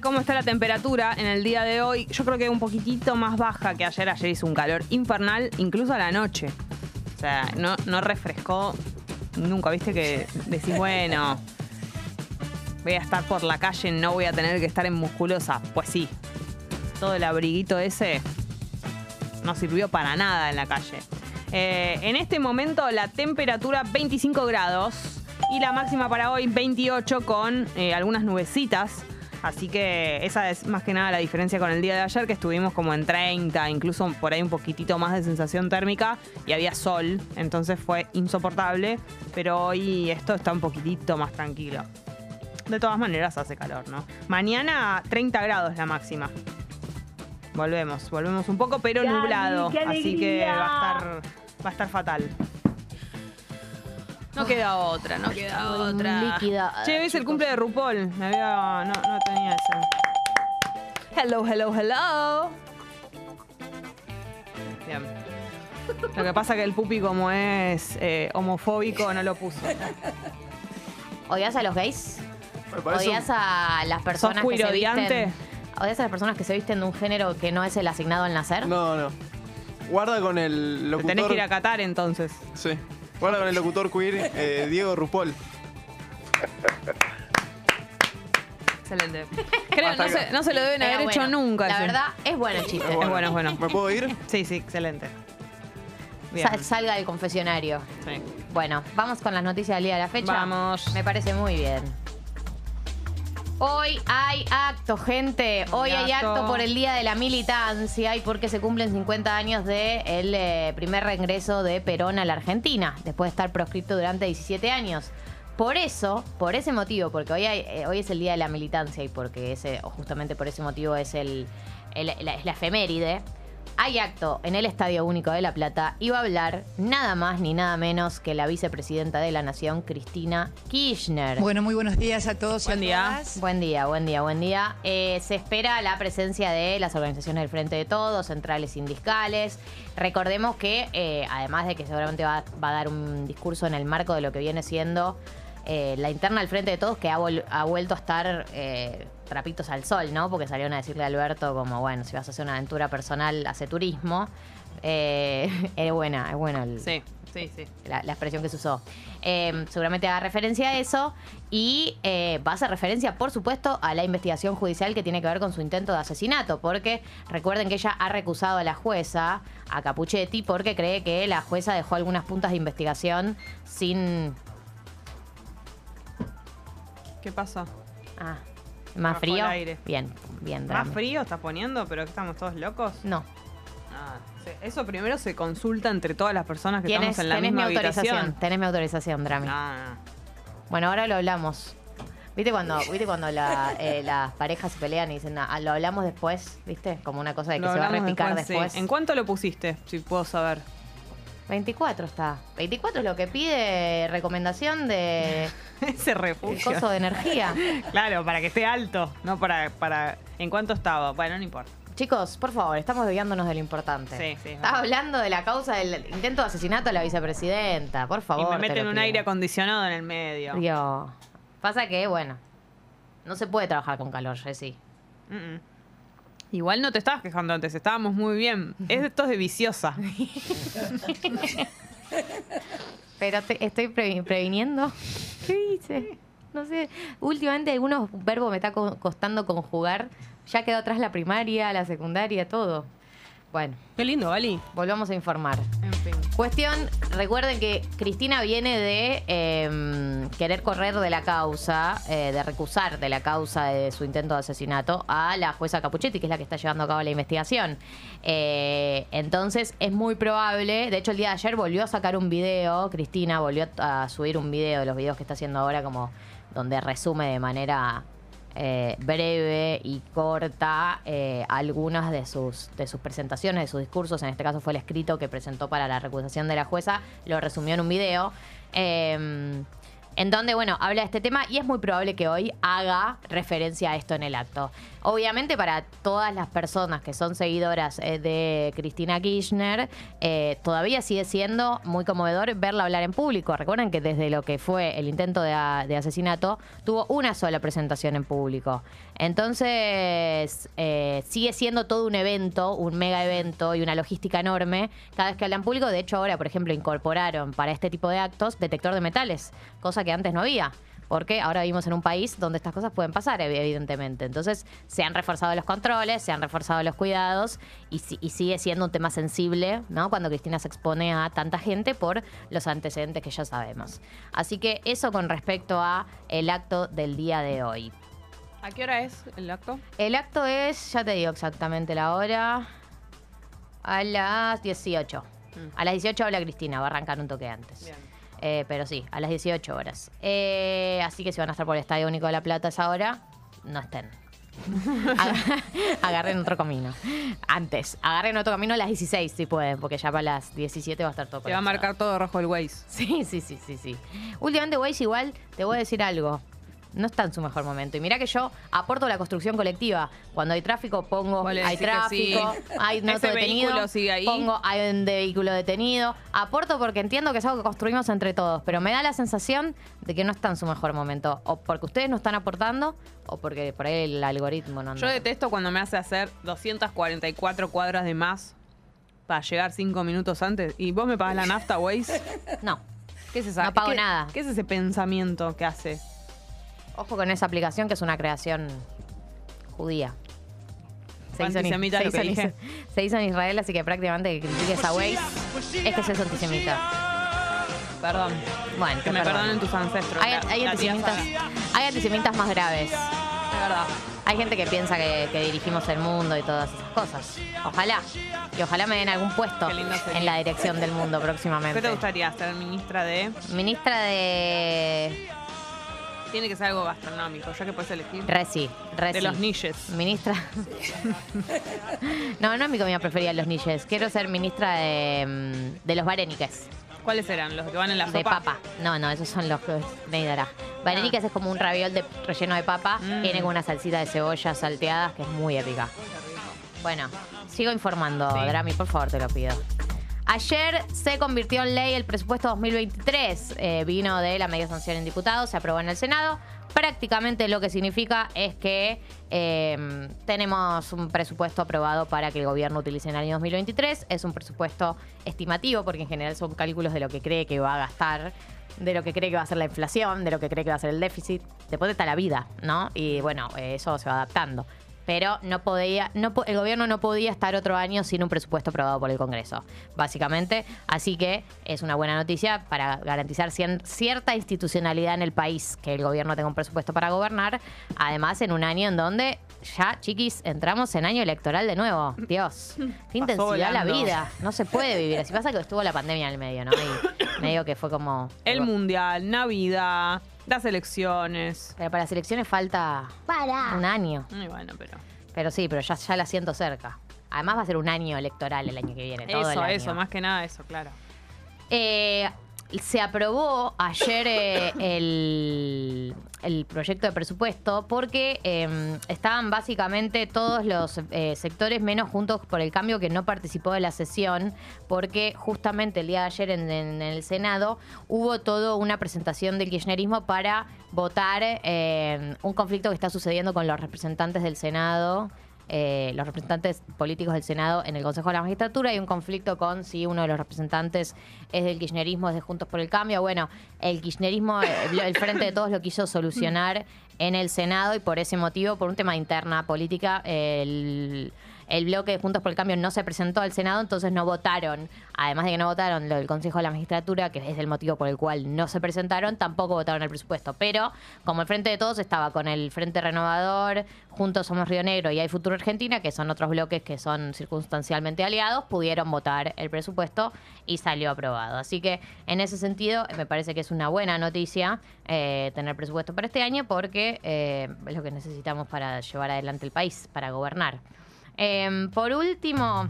cómo está la temperatura en el día de hoy. Yo creo que un poquitito más baja que ayer. Ayer hizo un calor infernal, incluso a la noche. O sea, no, no refrescó nunca. Viste que decís, bueno, voy a estar por la calle, no voy a tener que estar en musculosa. Pues sí, todo el abriguito ese no sirvió para nada en la calle. Eh, en este momento la temperatura 25 grados y la máxima para hoy 28 con eh, algunas nubecitas. Así que esa es más que nada la diferencia con el día de ayer, que estuvimos como en 30, incluso por ahí un poquitito más de sensación térmica y había sol, entonces fue insoportable, pero hoy esto está un poquitito más tranquilo. De todas maneras hace calor, ¿no? Mañana 30 grados la máxima. Volvemos, volvemos un poco, pero nublado. Así que alegría. va a estar, va a estar fatal. No queda otra, no queda otra. líquida, Che, hoy es el cumple de RuPaul. Me había. No, no tenía ese. Hello, hello, hello. Bien. Lo que pasa que el pupi, como es eh, homofóbico, no lo puso. ¿Odias a los gays? Me parece un- ¿Odias a las personas ¿Sos que se visten? ¿Odias a las personas que se visten de un género que no es el asignado al nacer? No, no. Guarda con el Te locutor. tenés que ir a Qatar entonces. Sí. Guarda con el locutor queer eh, Diego Rupol. Excelente. Creo Hasta no acá. se, no se lo deben Era haber hecho bueno. nunca. La ese. verdad, es bueno el chiste. Es Es bueno, es bueno. ¿Me puedo ir? Sí, sí, excelente. Bien. Sal- salga del confesionario. Sí. Bueno, vamos con las noticias del día de la fecha. Vamos. Me parece muy bien. Hoy hay acto, gente. Hoy hay acto. por el Día de la Militancia y porque se cumplen 50 años del de el primer reingreso de Perón a la Argentina, después de estar proscripto durante 17 años. Por eso, por ese motivo, porque hoy, hay- eh, hoy es el Día de la Militancia y porque ese, o justamente por ese motivo es el, el- la, la efeméride, hay acto en el Estadio Único de La Plata y va a hablar nada más ni nada menos que la vicepresidenta de la Nación, Cristina Kirchner. Bueno, muy buenos días a todos Buen y a día. todas. Buen día, buen día, buen día. Eh, se espera la presencia de las organizaciones del Frente de Todos, centrales sindicales. Recordemos que, eh, además de que seguramente va, va a dar un discurso en el marco de lo que viene siendo eh, la interna del Frente de Todos, que ha, vuelto a estar eh, trapitos al sol, ¿no? Porque salieron a decirle a Alberto como, bueno, si vas a hacer una aventura personal, hace turismo. Eh, es buena, es buena el, Sí, sí, sí. la, la expresión que se usó. Eh, seguramente haga referencia a eso y eh, va a hacer referencia, por supuesto, a la investigación judicial que tiene que ver con su intento de asesinato, porque recuerden que ella ha recusado a la jueza, a Capuchetti, porque cree que la jueza dejó algunas puntas de investigación sin... ¿Qué pasa? Ah, más Bajo frío. el aire. Bien, bien. ¿Más frío estás poniendo? ¿Pero que estamos todos locos? No. Ah. Eso primero se consulta entre todas las personas que estamos en la tenés mi misma autorización. habitación. Tenés mi autorización, Drami. Ah, Bueno, ahora lo hablamos. ¿Viste cuando, ¿viste cuando la, eh, las parejas se pelean y dicen, ah, lo hablamos después? ¿Viste? Como una cosa de que lo se va a repicar después, sí. después. ¿En cuánto lo pusiste? Si puedo saber. 24 está. 24 es lo que pide recomendación de Ese el refugio. coso de energía. Claro, para que esté alto, no para, para. ¿En cuánto estaba? Bueno, no importa. Chicos, por favor, estamos desviándonos de lo importante. Sí, sí, Estás hablando de la causa del intento de asesinato a la vicepresidenta. Por favor. y me te meten un pido. aire acondicionado en el medio. Dios. Pasa que, bueno, no se puede trabajar con calor, Jessy. Mm, mm. Igual no te estabas quejando antes, estábamos muy bien. Es de viciosa. Pero te- estoy pre- previniendo. ¿Qué dice? No sé. Últimamente algunos verbos me está co- costando conjugar. Ya quedó atrás la primaria, la secundaria, todo. Bueno, Qué lindo, Vali. volvamos a informar. En fin. Cuestión, recuerden que Cristina viene de eh, querer correr de la causa, eh, de recusar de la causa de su intento de asesinato a la jueza Capuchetti, que es la que está llevando a cabo la investigación. Eh, entonces es muy probable, de hecho el día de ayer volvió a sacar un video, Cristina volvió a subir un video de los videos que está haciendo ahora, como donde resume de manera eh, breve y corta eh, algunas de sus, de sus presentaciones, de sus discursos. En este caso fue el escrito que presentó para la recusación de la jueza. Lo resumió en un video. Eh, en donde, bueno, habla de este tema y es muy probable que hoy haga referencia a esto en el acto. Obviamente para todas las personas que son seguidoras eh, de Cristina Kirchner, eh, todavía sigue siendo muy conmovedor verla hablar en público. Recuerden que desde lo que fue el intento de, asesinato, tuvo una sola presentación en público. Entonces, eh, sigue siendo todo un evento, un mega evento y una logística enorme cada vez que habla en público. De hecho, ahora, por ejemplo, incorporaron para este tipo de actos detector de metales, cosa que antes no había. Porque ahora vivimos en un país donde estas cosas pueden pasar, ev- evidentemente. Entonces, se han reforzado los controles, se han reforzado los cuidados y, si- y sigue siendo un tema sensible, ¿no? Cuando Cristina se expone a tanta gente por los antecedentes que ya sabemos. Así que eso con respecto a el acto del día de hoy. ¿A qué hora es el acto? El acto es, ya te digo exactamente la hora, a las 18. A las 18 habla Cristina, va a arrancar un toque antes. Bien. Eh, pero sí, a las 18 horas. Eh, así que si van a estar por el Estadio Único de La Plata a esa hora, no estén. Aga- Agarren otro camino. Antes, agarren otro camino a las 16 si pueden, porque ya para las 17 va a estar todo Te va a marcar todo rojo el Waze. Sí, sí, sí, sí, sí. Últimamente Waze igual, te voy a decir algo. No está en su mejor momento. Y mirá que yo aporto la construcción colectiva. Cuando hay tráfico, pongo hay que tráfico, sí. hay Ese detenido. vehículo sigue ahí. Pongo hay un vehículo detenido. Aporto porque entiendo que es algo que construimos entre todos. Pero me da la sensación de que no está en su mejor momento. O porque ustedes no están aportando, o porque por ahí el algoritmo no anda. Yo detesto cuando me hace hacer 244 cuadras de más para llegar cinco minutos antes. ¿Y vos me pagas la nafta, Waze? No. ¿Qué es esa? No pago qué- nada. ¿Qué es ese pensamiento que hace? Ojo con esa aplicación que es una creación judía. Fue hizo en- antisemita se lo que hizo en- se hizo en Israel, así que prácticamente que critiques a Waze es que sos antisemita. Perdón. Bueno, Que me perdono. perdonen tus ancestros. Hay, la- hay la tía antisemitas, Sara. hay antisemitas más graves. De verdad. Hay gente que piensa que, que dirigimos el mundo y todas esas cosas. Ojalá. Y ojalá me den algún puesto en la dirección del mundo próximamente. ¿Qué te gustaría ser ministra de...? Ministra de Tiene que ser algo gastronómico, ya que puedes elegir. Resi. Resi. De los niches. Ministra. no, no es mi comida preferida, los niches. Quiero ser ministra de, mm, de los vareniques. ¿Cuáles eran? ¿Los que van en la De sopa? papa. No, no, esos son los que me dará. Vareniques es como un raviol de relleno de papa. Mm. Tiene como una salsita de cebollas salteadas que es muy épica. Bueno, sigo informando, Sí. Drami, por favor, te lo pido. Ayer se convirtió en ley el presupuesto 2023. Eh, vino de la media sanción en diputados, se aprobó en el Senado. Prácticamente lo que significa es que eh, tenemos un presupuesto aprobado para que el gobierno utilice en el año 2023. Es un presupuesto estimativo porque en general son cálculos de lo que cree que va a gastar, de lo que cree que va a ser la inflación, de lo que cree que va a ser el déficit. Después está la vida, ¿no? Y bueno, eso se va adaptando pero no podía, no, el gobierno no podía estar otro año sin un presupuesto aprobado por el Congreso, básicamente. Así que es una buena noticia para garantizar cien- cierta institucionalidad en el país, que el gobierno tenga un presupuesto para gobernar. Además, en un año en donde ya, chiquis, entramos en año electoral de nuevo. Dios, qué intensidad la vida. No se puede vivir así. Pasa que estuvo la pandemia en el medio, ¿no? Y medio que fue como... El mundial, Navidad, las elecciones. Pero para las elecciones falta un año. Muy bueno, pero. Pero sí, pero ya, ya la siento cerca. Además va a ser un año electoral el año que viene. todo el Eso, año. eso, más que nada eso, claro. Eh, se aprobó ayer eh, el, el proyecto de presupuesto porque eh, estaban básicamente todos los eh, sectores menos juntos por el cambio que no participó de la sesión porque justamente el día de ayer en, en el Senado hubo toda una presentación del kirchnerismo para votar eh, un conflicto que está sucediendo con los representantes del Senado eh, los representantes políticos del Senado en el Consejo de la Magistratura. Hay un conflicto con si uno de los representantes es del kirchnerismo, es de Juntos por el Cambio. Bueno, el kirchnerismo, el, el Frente de Todos lo quiso solucionar en el Senado y por ese motivo, por un tema interna política, el, el bloque de Juntos por el Cambio no se presentó al Senado, entonces no votaron. Además de que no votaron lo del Consejo de la Magistratura, que es el motivo por el cual no se presentaron, tampoco votaron el presupuesto. Pero como el Frente de Todos estaba con el Frente Renovador, Juntos Somos Río Negro y Hay Futuro Argentina, que son otros bloques que son circunstancialmente aliados, pudieron votar el presupuesto y salió aprobado. Así que en ese sentido me parece que es una buena noticia eh, tener presupuesto para este año porque eh, es lo que necesitamos para llevar adelante el país, para gobernar. Em, por último,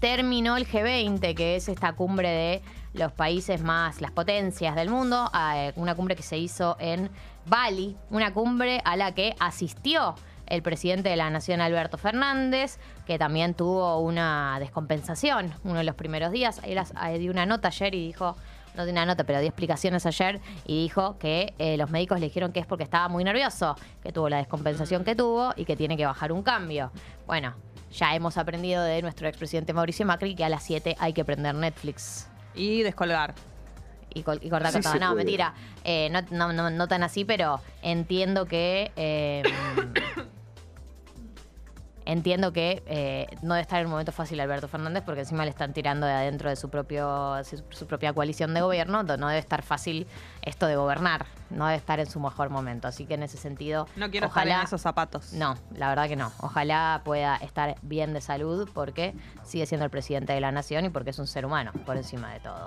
terminó el G20, que es esta cumbre de los países más, las potencias del mundo, a una cumbre que se hizo en Bali, una cumbre a la que asistió el presidente de la Nación, Alberto Fernández, que también tuvo una descompensación uno de los primeros días. Él dio una nota ayer y dijo, no dio una nota, pero dio explicaciones ayer y dijo que eh, los médicos le dijeron que es porque estaba muy nervioso, que tuvo la descompensación que tuvo y que tiene que bajar un cambio. Bueno, ya hemos aprendido de nuestro expresidente Mauricio Macri que a las 7 hay que prender Netflix. Y descolgar. Y, cortar con todo. No, mentira. Eh, no, no, no, tan así, pero entiendo que. Eh, Entiendo que eh, no debe estar en un momento fácil Alberto Fernández porque encima le están tirando de adentro de su, propio, su, propia coalición de gobierno. No debe estar fácil esto de gobernar. No debe estar en su mejor momento. Así que en ese sentido. No quiero ojalá, estar en esos zapatos. No, la verdad que no. Ojalá pueda estar bien de salud porque sigue siendo el presidente de la nación y porque es un ser humano por encima de todo.